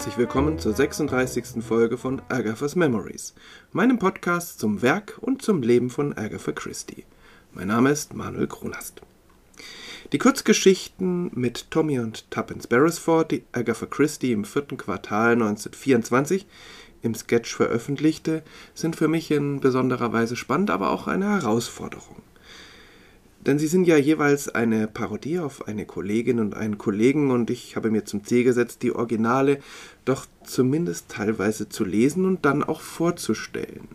Herzlich willkommen zur 36. Folge von Agatha's Memories, meinem Podcast zum Werk und zum Leben von Agatha Christie. Mein Name ist Manuel Kronast. Die Kurzgeschichten mit Tommy und Tuppence Beresford, die Agatha Christie im vierten Quartal 1924 im Sketch veröffentlichte, sind für mich in besonderer Weise spannend, aber auch eine Herausforderung. Denn sie sind ja jeweils eine Parodie auf eine Kollegin und einen Kollegen und ich habe mir zum Ziel gesetzt, die Originale doch zumindest teilweise zu lesen und dann auch vorzustellen.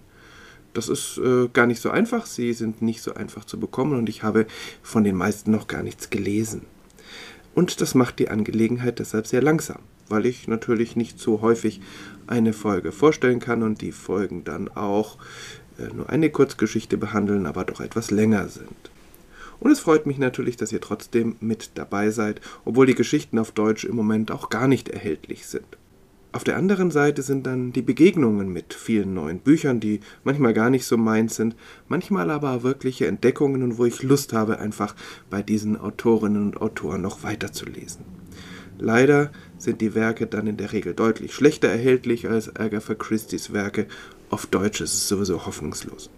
Das ist äh, gar nicht so einfach, sie sind nicht so einfach zu bekommen und ich habe von den meisten noch gar nichts gelesen. Und das macht die Angelegenheit deshalb sehr langsam, weil ich natürlich nicht so häufig eine Folge vorstellen kann und die Folgen dann auch äh, nur eine Kurzgeschichte behandeln, aber doch etwas länger sind. Und es freut mich natürlich, dass ihr trotzdem mit dabei seid, obwohl die Geschichten auf Deutsch im Moment auch gar nicht erhältlich sind. Auf der anderen Seite sind dann die Begegnungen mit vielen neuen Büchern, die manchmal gar nicht so meins sind, manchmal aber wirkliche Entdeckungen und wo ich Lust habe, einfach bei diesen Autorinnen und Autoren noch weiterzulesen. Leider sind die Werke dann in der Regel deutlich schlechter erhältlich als Agatha Christie's Werke. Auf Deutsch ist es sowieso hoffnungslos.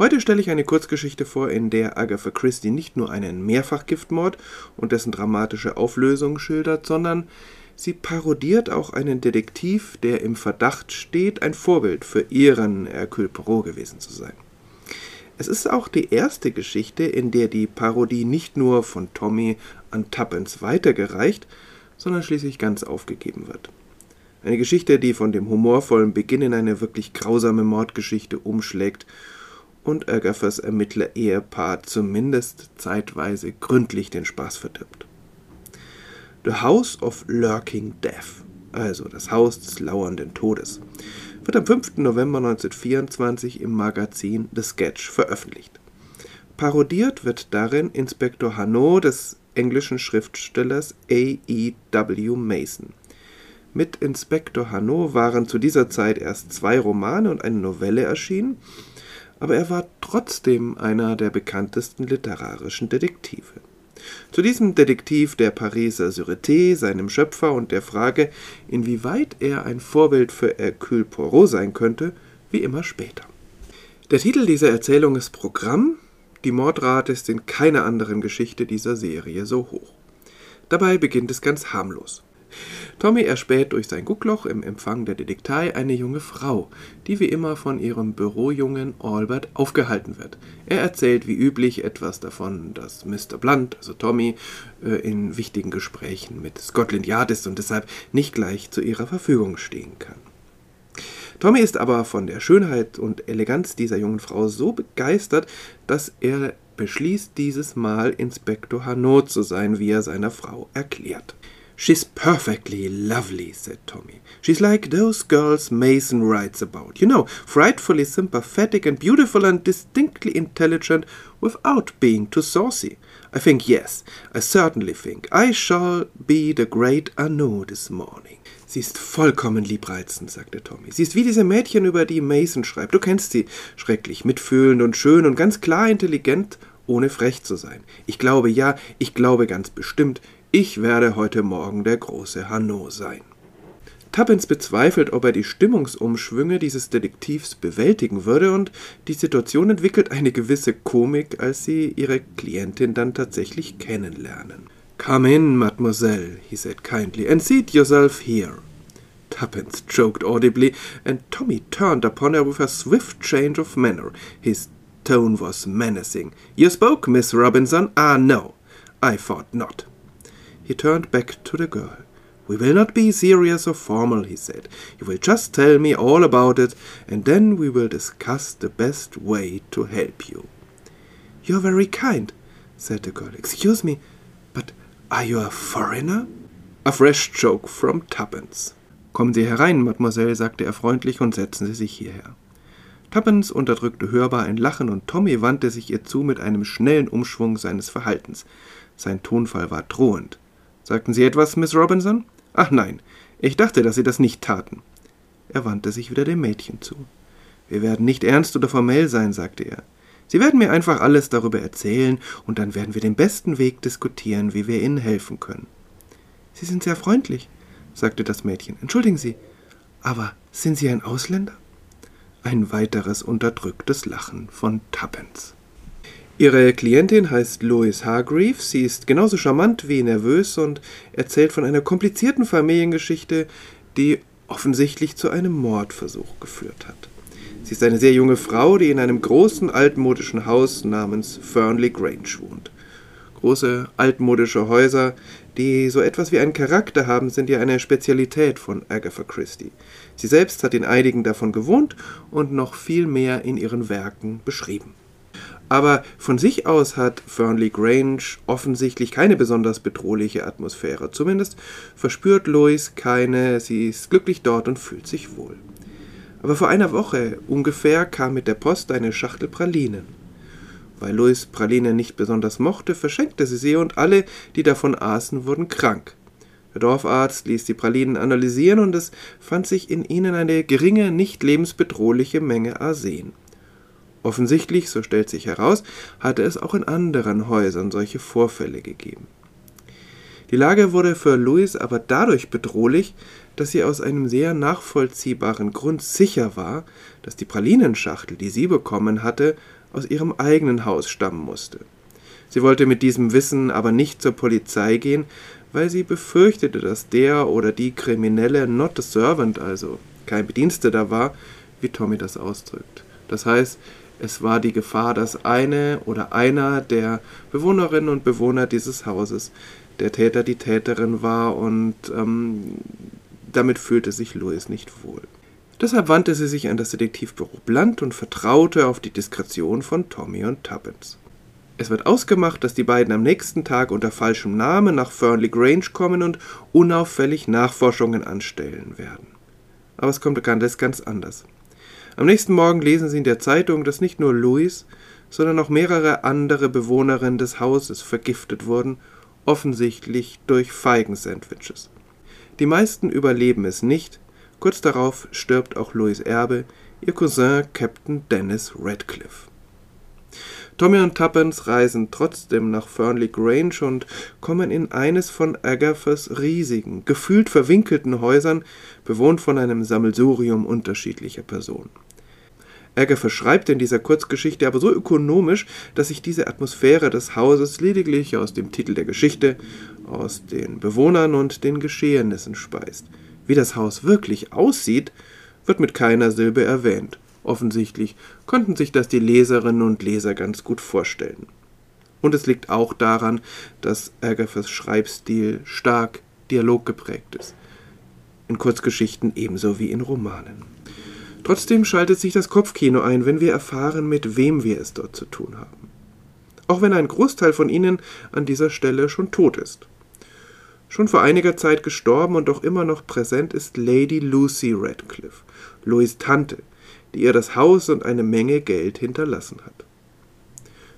Heute stelle ich eine Kurzgeschichte vor, in der Agatha Christie nicht nur einen Mehrfachgiftmord und dessen dramatische Auflösung schildert, sondern sie parodiert auch einen Detektiv, der im Verdacht steht, ein Vorbild für ihren Hercule Poirot gewesen zu sein. Es ist auch die erste Geschichte, in der die Parodie nicht nur von Tommy an Tuppence weitergereicht, sondern schließlich ganz aufgegeben wird. Eine Geschichte, die von dem humorvollen Beginn in eine wirklich grausame Mordgeschichte umschlägt und Agathas Ermittler-Ehepaar zumindest zeitweise gründlich den Spaß verdirbt. The House of Lurking Death, also das Haus des lauernden Todes, wird am 5. November 1924 im Magazin The Sketch veröffentlicht. Parodiert wird darin Inspektor Hanot des englischen Schriftstellers A. E. W. Mason. Mit Inspektor Hanot waren zu dieser Zeit erst zwei Romane und eine Novelle erschienen aber er war trotzdem einer der bekanntesten literarischen Detektive. Zu diesem Detektiv der Pariser Sûreté, seinem Schöpfer und der Frage, inwieweit er ein Vorbild für Hercule Poirot sein könnte, wie immer später. Der Titel dieser Erzählung ist Programm. Die Mordrate ist in keiner anderen Geschichte dieser Serie so hoch. Dabei beginnt es ganz harmlos. Tommy erspäht durch sein Guckloch im Empfang der Detektei eine junge Frau, die wie immer von ihrem Bürojungen Albert aufgehalten wird. Er erzählt wie üblich etwas davon, dass Mr. Blunt, also Tommy, äh, in wichtigen Gesprächen mit Scotland Yard ist und deshalb nicht gleich zu ihrer Verfügung stehen kann. Tommy ist aber von der Schönheit und Eleganz dieser jungen Frau so begeistert, dass er beschließt, dieses Mal Inspektor Hanot zu sein, wie er seiner Frau erklärt. She's perfectly lovely, said Tommy. She's like those girls Mason writes about. You know, frightfully sympathetic and beautiful and distinctly intelligent without being too saucy. I think, yes, I certainly think I shall be the great Arnaud this morning. Sie ist vollkommen liebreizend, sagte Tommy. Sie ist wie diese Mädchen, über die Mason schreibt. Du kennst sie. Schrecklich mitfühlend und schön und ganz klar intelligent, ohne frech zu sein. Ich glaube ja, ich glaube ganz bestimmt, ich werde heute Morgen der große Hanno sein. Tuppence bezweifelt, ob er die Stimmungsumschwünge dieses Detektivs bewältigen würde, und die Situation entwickelt eine gewisse Komik, als sie ihre Klientin dann tatsächlich kennenlernen. Come in, mademoiselle, he said kindly, and seat yourself here. Tuppence choked audibly, and Tommy turned upon her with a swift change of manner. His tone was menacing. You spoke, Miss Robinson? Ah, no. I thought not. He turned back to the girl. We will not be serious or formal, he said. You will just tell me all about it, and then we will discuss the best way to help you. You're very kind, said the girl. Excuse me, but are you a foreigner? A fresh joke from Tuppence. Kommen Sie herein, Mademoiselle, sagte er freundlich, und setzen Sie sich hierher. Tuppence unterdrückte hörbar ein Lachen, und Tommy wandte sich ihr zu mit einem schnellen Umschwung seines Verhaltens. Sein Tonfall war drohend. Sagten Sie etwas, Miss Robinson? Ach nein, ich dachte, dass Sie das nicht taten. Er wandte sich wieder dem Mädchen zu. Wir werden nicht ernst oder formell sein, sagte er. Sie werden mir einfach alles darüber erzählen, und dann werden wir den besten Weg diskutieren, wie wir Ihnen helfen können. Sie sind sehr freundlich, sagte das Mädchen. Entschuldigen Sie, aber sind Sie ein Ausländer? Ein weiteres unterdrücktes Lachen von Tuppence. Ihre Klientin heißt Lois Hargreaves. Sie ist genauso charmant wie nervös und erzählt von einer komplizierten Familiengeschichte, die offensichtlich zu einem Mordversuch geführt hat. Sie ist eine sehr junge Frau, die in einem großen altmodischen Haus namens Fernley Grange wohnt. Große altmodische Häuser, die so etwas wie einen Charakter haben, sind ja eine Spezialität von Agatha Christie. Sie selbst hat in einigen davon gewohnt und noch viel mehr in ihren Werken beschrieben. Aber von sich aus hat Fernley Grange offensichtlich keine besonders bedrohliche Atmosphäre. Zumindest verspürt Lois keine, sie ist glücklich dort und fühlt sich wohl. Aber vor einer Woche ungefähr kam mit der Post eine Schachtel Pralinen. Weil Lois Pralinen nicht besonders mochte, verschenkte sie sie und alle, die davon aßen, wurden krank. Der Dorfarzt ließ die Pralinen analysieren und es fand sich in ihnen eine geringe, nicht lebensbedrohliche Menge Arsen. Offensichtlich, so stellt sich heraus, hatte es auch in anderen Häusern solche Vorfälle gegeben. Die Lage wurde für Louis aber dadurch bedrohlich, dass sie aus einem sehr nachvollziehbaren Grund sicher war, dass die Pralinenschachtel, die sie bekommen hatte, aus ihrem eigenen Haus stammen musste. Sie wollte mit diesem Wissen aber nicht zur Polizei gehen, weil sie befürchtete, dass der oder die Kriminelle not a servant, also kein Bediensteter war, wie Tommy das ausdrückt. Das heißt, es war die Gefahr, dass eine oder einer der Bewohnerinnen und Bewohner dieses Hauses der Täter die Täterin war und ähm, damit fühlte sich Louis nicht wohl. Deshalb wandte sie sich an das Detektivbüro Blunt und vertraute auf die Diskretion von Tommy und Tuppence. Es wird ausgemacht, dass die beiden am nächsten Tag unter falschem Namen nach Fernley Grange kommen und unauffällig Nachforschungen anstellen werden. Aber es kommt ganz, ganz anders. Am nächsten Morgen lesen sie in der Zeitung, dass nicht nur Louis, sondern auch mehrere andere Bewohnerinnen des Hauses vergiftet wurden, offensichtlich durch Feigensandwiches. Die meisten überleben es nicht, kurz darauf stirbt auch Louis Erbe, ihr Cousin Captain Dennis Radcliffe. Tommy und Tuppence reisen trotzdem nach Fernley Grange und kommen in eines von Agathas riesigen, gefühlt verwinkelten Häusern, bewohnt von einem Sammelsurium unterschiedlicher Personen. Agatha schreibt in dieser Kurzgeschichte aber so ökonomisch, dass sich diese Atmosphäre des Hauses lediglich aus dem Titel der Geschichte, aus den Bewohnern und den Geschehnissen speist. Wie das Haus wirklich aussieht, wird mit keiner Silbe erwähnt. Offensichtlich konnten sich das die Leserinnen und Leser ganz gut vorstellen. Und es liegt auch daran, dass Agathas Schreibstil stark dialoggeprägt ist. In Kurzgeschichten ebenso wie in Romanen. Trotzdem schaltet sich das Kopfkino ein, wenn wir erfahren, mit wem wir es dort zu tun haben. Auch wenn ein Großteil von ihnen an dieser Stelle schon tot ist. Schon vor einiger Zeit gestorben und doch immer noch präsent ist Lady Lucy Radcliffe, Louis Tante, die ihr das Haus und eine Menge Geld hinterlassen hat.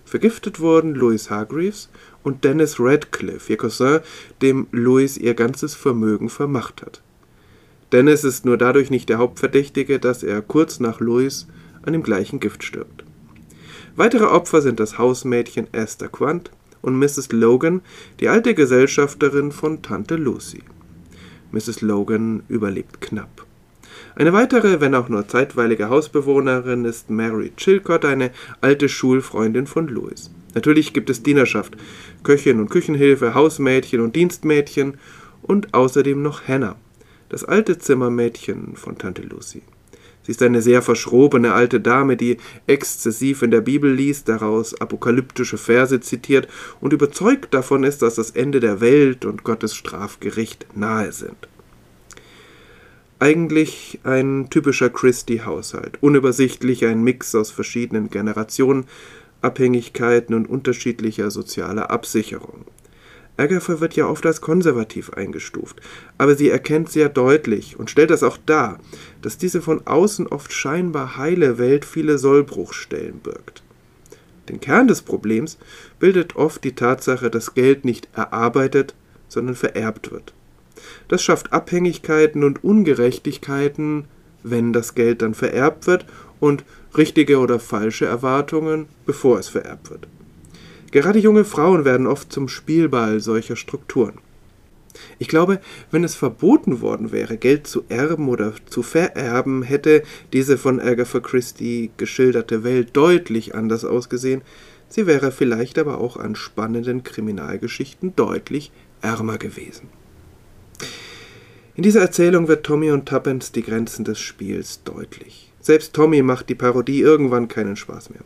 Vergiftet wurden Louis Hargreaves und Dennis Radcliffe, ihr Cousin, dem Louis ihr ganzes Vermögen vermacht hat. Dennis ist nur dadurch nicht der Hauptverdächtige, dass er kurz nach Louis an dem gleichen Gift stirbt. Weitere Opfer sind das Hausmädchen Esther Quant und Mrs. Logan, die alte Gesellschafterin von Tante Lucy. Mrs. Logan überlebt knapp. Eine weitere, wenn auch nur zeitweilige Hausbewohnerin ist Mary Chilcott, eine alte Schulfreundin von Louis. Natürlich gibt es Dienerschaft, Köchin und Küchenhilfe, Hausmädchen und Dienstmädchen und außerdem noch Hannah, das alte Zimmermädchen von Tante Lucy. Sie ist eine sehr verschrobene alte Dame, die exzessiv in der Bibel liest, daraus apokalyptische Verse zitiert und überzeugt davon ist, dass das Ende der Welt und Gottes Strafgericht nahe sind. Eigentlich ein typischer Christie-Haushalt, unübersichtlich ein Mix aus verschiedenen Generationen, Abhängigkeiten und unterschiedlicher sozialer Absicherung. Agatha wird ja oft als konservativ eingestuft, aber sie erkennt sehr deutlich und stellt das auch dar, dass diese von außen oft scheinbar heile Welt viele Sollbruchstellen birgt. Den Kern des Problems bildet oft die Tatsache, dass Geld nicht erarbeitet, sondern vererbt wird. Das schafft Abhängigkeiten und Ungerechtigkeiten, wenn das Geld dann vererbt wird, und richtige oder falsche Erwartungen, bevor es vererbt wird. Gerade junge Frauen werden oft zum Spielball solcher Strukturen. Ich glaube, wenn es verboten worden wäre, Geld zu erben oder zu vererben, hätte diese von Agatha Christie geschilderte Welt deutlich anders ausgesehen. Sie wäre vielleicht aber auch an spannenden Kriminalgeschichten deutlich ärmer gewesen. In dieser Erzählung wird Tommy und Tuppence die Grenzen des Spiels deutlich. Selbst Tommy macht die Parodie irgendwann keinen Spaß mehr.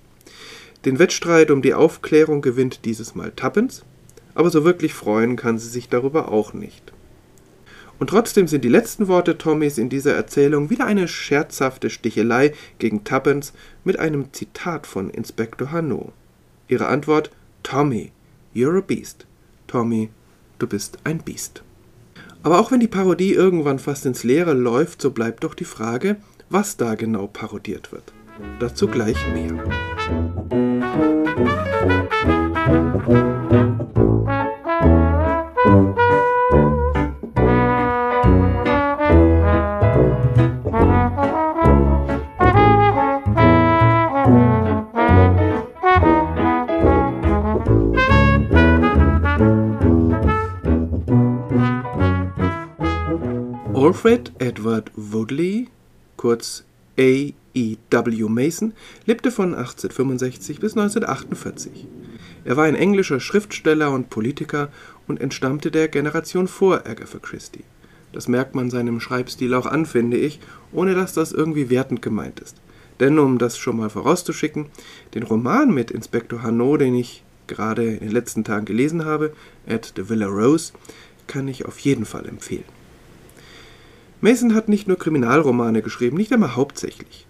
Den Wettstreit um die Aufklärung gewinnt dieses Mal Tuppence, aber so wirklich freuen kann sie sich darüber auch nicht. Und trotzdem sind die letzten Worte Tommys in dieser Erzählung wieder eine scherzhafte Stichelei gegen Tuppence mit einem Zitat von Inspektor Hanno. Ihre Antwort: Tommy, you're a beast. Tommy, du bist ein Biest. Aber auch wenn die Parodie irgendwann fast ins Leere läuft, so bleibt doch die Frage, was da genau parodiert wird. Dazu gleich mehr. Alfred Edward Woodley, kurz A. E. W. Mason, lebte von 1865 bis 1948. Er war ein englischer Schriftsteller und Politiker und entstammte der Generation vor Agatha Christie. Das merkt man seinem Schreibstil auch an, finde ich, ohne dass das irgendwie wertend gemeint ist. Denn um das schon mal vorauszuschicken, den Roman mit Inspektor Hanno, den ich gerade in den letzten Tagen gelesen habe, At the Villa Rose, kann ich auf jeden Fall empfehlen. Mason hat nicht nur Kriminalromane geschrieben, nicht einmal hauptsächlich.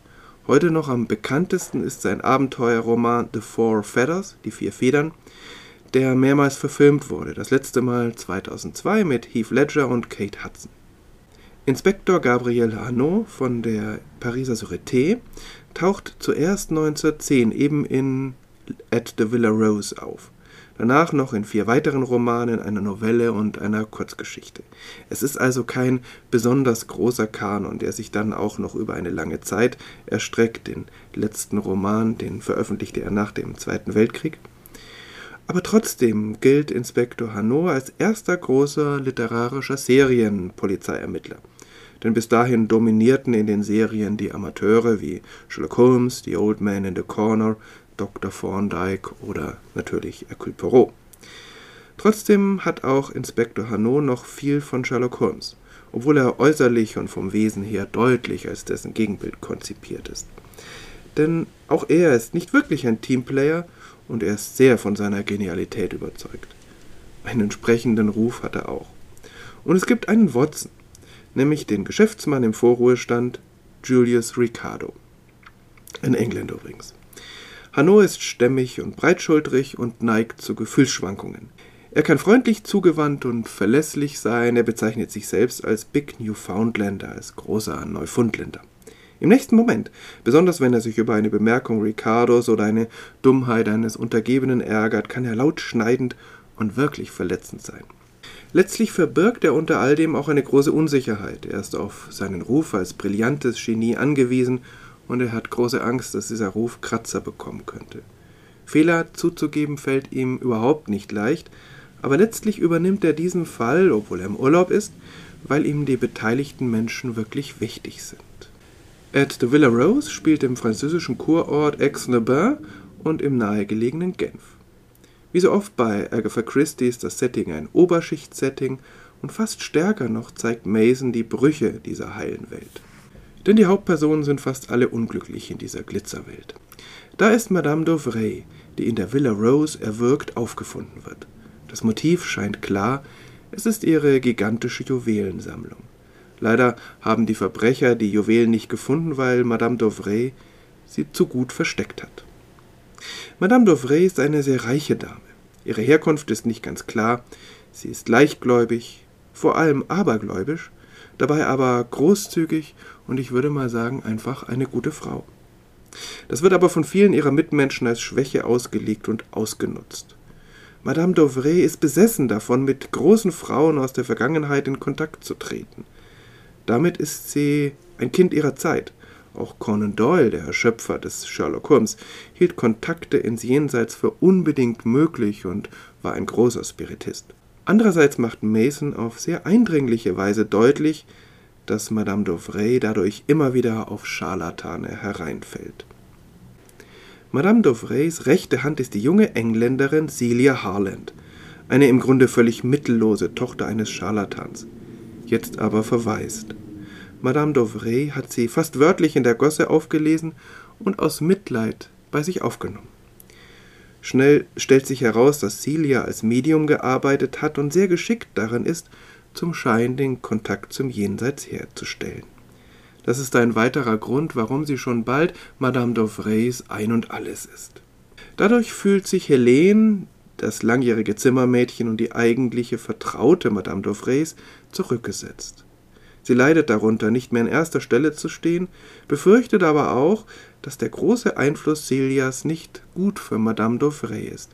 Heute noch am bekanntesten ist sein Abenteuerroman The Four Feathers, die vier Federn, der mehrmals verfilmt wurde, das letzte Mal 2002 mit Heath Ledger und Kate Hudson. Inspektor Gabriel Hanot von der Pariser Sûreté taucht zuerst 1910 eben in At the Villa Rose auf danach noch in vier weiteren Romanen, einer Novelle und einer Kurzgeschichte. Es ist also kein besonders großer Kanon, der sich dann auch noch über eine lange Zeit erstreckt. Den letzten Roman, den veröffentlichte er nach dem Zweiten Weltkrieg. Aber trotzdem gilt Inspektor Hanno als erster großer literarischer Serienpolizeiermittler. Denn bis dahin dominierten in den Serien die Amateure wie Sherlock Holmes, The Old Man in the Corner, Dr. Thorndyke oder natürlich Hercule Poirot. Trotzdem hat auch Inspektor Hanot noch viel von Sherlock Holmes, obwohl er äußerlich und vom Wesen her deutlich als dessen Gegenbild konzipiert ist. Denn auch er ist nicht wirklich ein Teamplayer und er ist sehr von seiner Genialität überzeugt. Einen entsprechenden Ruf hat er auch. Und es gibt einen Watson, nämlich den Geschäftsmann im Vorruhestand Julius Ricardo. Ein Engländer übrigens. Hanno ist stämmig und breitschultrig und neigt zu Gefühlsschwankungen. Er kann freundlich zugewandt und verlässlich sein, er bezeichnet sich selbst als Big Newfoundlander, als großer Neufundländer. Im nächsten Moment, besonders wenn er sich über eine Bemerkung Ricardos oder eine Dummheit eines Untergebenen ärgert, kann er laut schneidend und wirklich verletzend sein. Letztlich verbirgt er unter all dem auch eine große Unsicherheit. Er ist auf seinen Ruf als brillantes Genie angewiesen und er hat große Angst, dass dieser Ruf Kratzer bekommen könnte. Fehler zuzugeben fällt ihm überhaupt nicht leicht, aber letztlich übernimmt er diesen Fall, obwohl er im Urlaub ist, weil ihm die beteiligten Menschen wirklich wichtig sind. At the Villa Rose spielt im französischen Kurort Aix-les-Bains und im nahegelegenen Genf. Wie so oft bei Agatha Christie ist das Setting ein Oberschicht-Setting und fast stärker noch zeigt Mason die Brüche dieser heilen Welt. Denn die Hauptpersonen sind fast alle unglücklich in dieser Glitzerwelt. Da ist Madame d'Auvray, die in der Villa Rose erwürgt aufgefunden wird. Das Motiv scheint klar, es ist ihre gigantische Juwelensammlung. Leider haben die Verbrecher die Juwelen nicht gefunden, weil Madame d'Auvray sie zu gut versteckt hat. Madame d'Auvray ist eine sehr reiche Dame. Ihre Herkunft ist nicht ganz klar. Sie ist leichtgläubig, vor allem abergläubisch, dabei aber großzügig und ich würde mal sagen, einfach eine gute Frau. Das wird aber von vielen ihrer Mitmenschen als Schwäche ausgelegt und ausgenutzt. Madame d'Auvray ist besessen davon, mit großen Frauen aus der Vergangenheit in Kontakt zu treten. Damit ist sie ein Kind ihrer Zeit. Auch Conan Doyle, der Schöpfer des Sherlock Holmes, hielt Kontakte ins Jenseits für unbedingt möglich und war ein großer Spiritist. Andererseits macht Mason auf sehr eindringliche Weise deutlich, dass Madame Dauvray dadurch immer wieder auf Scharlatane hereinfällt. Madame Dauvrays rechte Hand ist die junge Engländerin Celia Harland, eine im Grunde völlig mittellose Tochter eines Scharlatans, jetzt aber verwaist. Madame Dauvray hat sie fast wörtlich in der Gosse aufgelesen und aus Mitleid bei sich aufgenommen. Schnell stellt sich heraus, dass Celia als Medium gearbeitet hat und sehr geschickt darin ist, zum Schein den Kontakt zum Jenseits herzustellen. Das ist ein weiterer Grund, warum sie schon bald Madame d'Auvrays Ein und Alles ist. Dadurch fühlt sich Helene, das langjährige Zimmermädchen und die eigentliche Vertraute Madame d'Auvrays, zurückgesetzt. Sie leidet darunter, nicht mehr an erster Stelle zu stehen, befürchtet aber auch, dass der große Einfluss Celias nicht gut für Madame d'Auvray ist.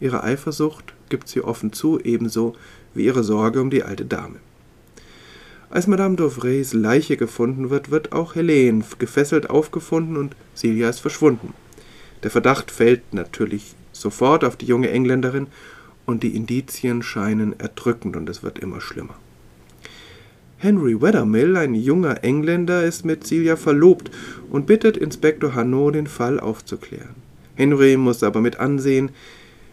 Ihre Eifersucht gibt sie offen zu, ebenso wie ihre Sorge um die alte Dame. Als Madame d'Auvrays Leiche gefunden wird, wird auch Helene gefesselt aufgefunden und Celia ist verschwunden. Der Verdacht fällt natürlich sofort auf die junge Engländerin und die Indizien scheinen erdrückend und es wird immer schlimmer. Henry Weathermill, ein junger Engländer, ist mit Celia verlobt und bittet Inspektor Hanot, den Fall aufzuklären. Henry muss aber mit ansehen,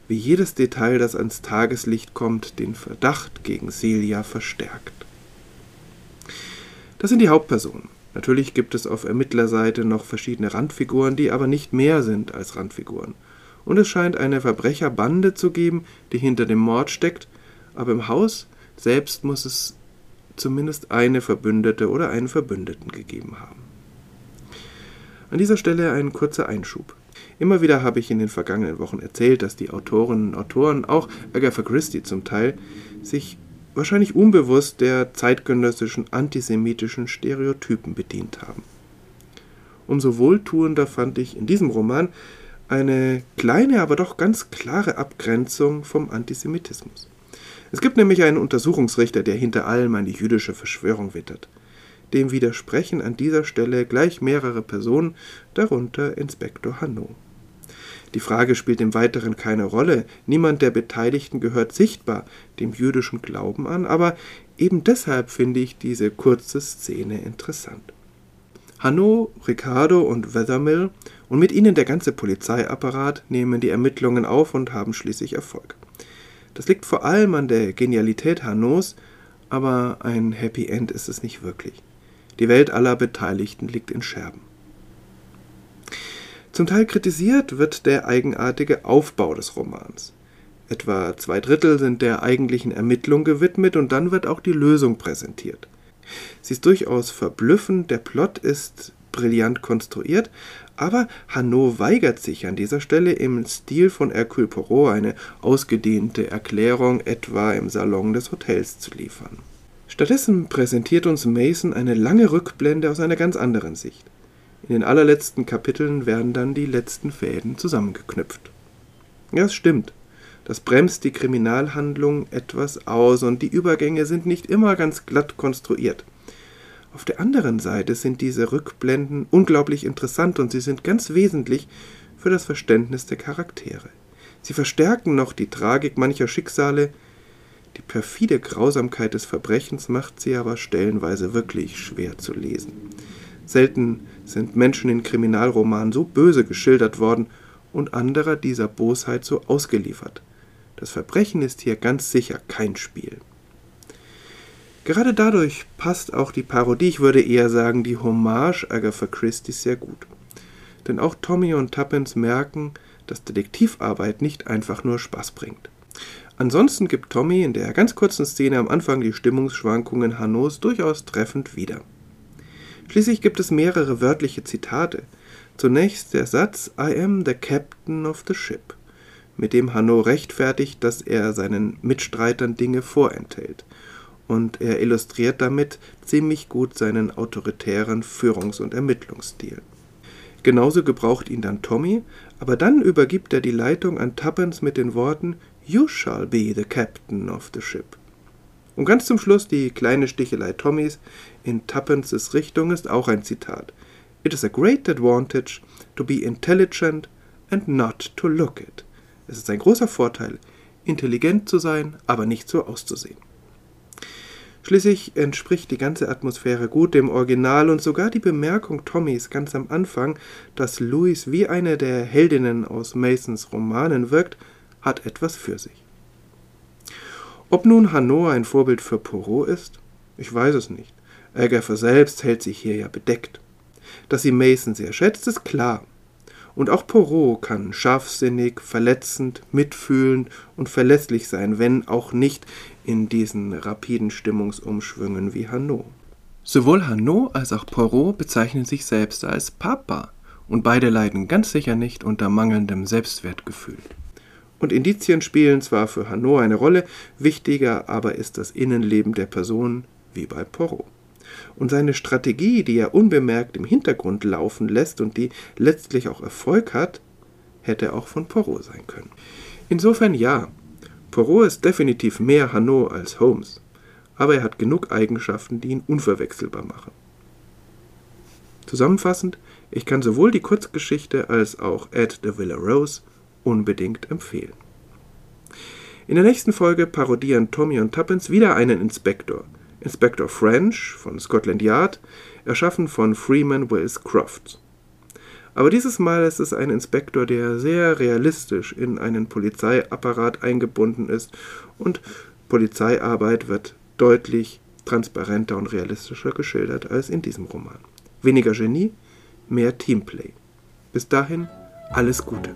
wie jedes Detail, das ans Tageslicht kommt, den Verdacht gegen Celia verstärkt. Das sind die Hauptpersonen. Natürlich gibt es auf Ermittlerseite noch verschiedene Randfiguren, die aber nicht mehr sind als Randfiguren. Und es scheint eine Verbrecherbande zu geben, die hinter dem Mord steckt, aber im Haus selbst muss es zumindest eine Verbündete oder einen Verbündeten gegeben haben. An dieser Stelle ein kurzer Einschub. Immer wieder habe ich in den vergangenen Wochen erzählt, dass die Autorinnen und Autoren, auch Agatha Christie zum Teil, sich wahrscheinlich unbewusst der zeitgenössischen antisemitischen Stereotypen bedient haben. Umso wohltuender fand ich in diesem Roman eine kleine, aber doch ganz klare Abgrenzung vom Antisemitismus. Es gibt nämlich einen Untersuchungsrichter, der hinter allem eine jüdische Verschwörung wittert. Dem widersprechen an dieser Stelle gleich mehrere Personen, darunter Inspektor Hanno. Die Frage spielt im Weiteren keine Rolle. Niemand der Beteiligten gehört sichtbar dem jüdischen Glauben an, aber eben deshalb finde ich diese kurze Szene interessant. Hanno, Ricardo und Weathermill und mit ihnen der ganze Polizeiapparat nehmen die Ermittlungen auf und haben schließlich Erfolg. Das liegt vor allem an der Genialität Hannos, aber ein Happy End ist es nicht wirklich. Die Welt aller Beteiligten liegt in Scherben. Zum Teil kritisiert wird der eigenartige Aufbau des Romans. Etwa zwei Drittel sind der eigentlichen Ermittlung gewidmet und dann wird auch die Lösung präsentiert. Sie ist durchaus verblüffend, der Plot ist brillant konstruiert, aber Hanno weigert sich an dieser Stelle im Stil von Hercule Poirot eine ausgedehnte Erklärung etwa im Salon des Hotels zu liefern. Stattdessen präsentiert uns Mason eine lange Rückblende aus einer ganz anderen Sicht. In den allerletzten Kapiteln werden dann die letzten Fäden zusammengeknüpft. Ja, es stimmt. Das bremst die Kriminalhandlung etwas aus und die Übergänge sind nicht immer ganz glatt konstruiert. Auf der anderen Seite sind diese Rückblenden unglaublich interessant und sie sind ganz wesentlich für das Verständnis der Charaktere. Sie verstärken noch die Tragik mancher Schicksale, die perfide Grausamkeit des Verbrechens macht sie aber stellenweise wirklich schwer zu lesen. Selten sind Menschen in Kriminalromanen so böse geschildert worden und anderer dieser Bosheit so ausgeliefert. Das Verbrechen ist hier ganz sicher kein Spiel. Gerade dadurch passt auch die Parodie, ich würde eher sagen die Hommage Agatha Christie sehr gut. Denn auch Tommy und Tuppence merken, dass Detektivarbeit nicht einfach nur Spaß bringt. Ansonsten gibt Tommy in der ganz kurzen Szene am Anfang die Stimmungsschwankungen Hannos durchaus treffend wieder. Schließlich gibt es mehrere wörtliche Zitate. Zunächst der Satz I am the captain of the ship, mit dem Hanno rechtfertigt, dass er seinen Mitstreitern Dinge vorenthält. Und er illustriert damit ziemlich gut seinen autoritären Führungs- und Ermittlungsstil. Genauso gebraucht ihn dann Tommy, aber dann übergibt er die Leitung an Tuppence mit den Worten You shall be the captain of the ship. Und ganz zum Schluss die kleine Stichelei Tommys in Tuppences Richtung ist auch ein Zitat. It is a great advantage to be intelligent and not to look it. Es ist ein großer Vorteil, intelligent zu sein, aber nicht so auszusehen. Schließlich entspricht die ganze Atmosphäre gut dem Original und sogar die Bemerkung Tommys ganz am Anfang, dass Louis wie eine der Heldinnen aus Masons Romanen wirkt, hat etwas für sich. Ob nun Hanno ein Vorbild für Poirot ist? Ich weiß es nicht. Agatha selbst hält sich hier ja bedeckt. Dass sie Mason sehr schätzt, ist klar. Und auch Poirot kann scharfsinnig, verletzend, mitfühlend und verlässlich sein, wenn auch nicht in diesen rapiden Stimmungsumschwüngen wie Hanno. Sowohl Hanno als auch Poirot bezeichnen sich selbst als Papa, und beide leiden ganz sicher nicht unter mangelndem Selbstwertgefühl. Und Indizien spielen zwar für Hanno eine Rolle, wichtiger aber ist das Innenleben der Person wie bei Poirot. Und seine Strategie, die er unbemerkt im Hintergrund laufen lässt und die letztlich auch Erfolg hat, hätte auch von Poirot sein können. Insofern ja, Poirot ist definitiv mehr Hanno als Holmes, aber er hat genug Eigenschaften, die ihn unverwechselbar machen. Zusammenfassend, ich kann sowohl die Kurzgeschichte als auch Ed the Villa Rose unbedingt empfehlen. In der nächsten Folge parodieren Tommy und Tuppence wieder einen Inspektor – Inspector French von Scotland Yard, erschaffen von Freeman Wills Crofts. Aber dieses Mal ist es ein Inspektor, der sehr realistisch in einen Polizeiapparat eingebunden ist und Polizeiarbeit wird deutlich transparenter und realistischer geschildert als in diesem Roman. Weniger Genie, mehr Teamplay. Bis dahin, alles Gute.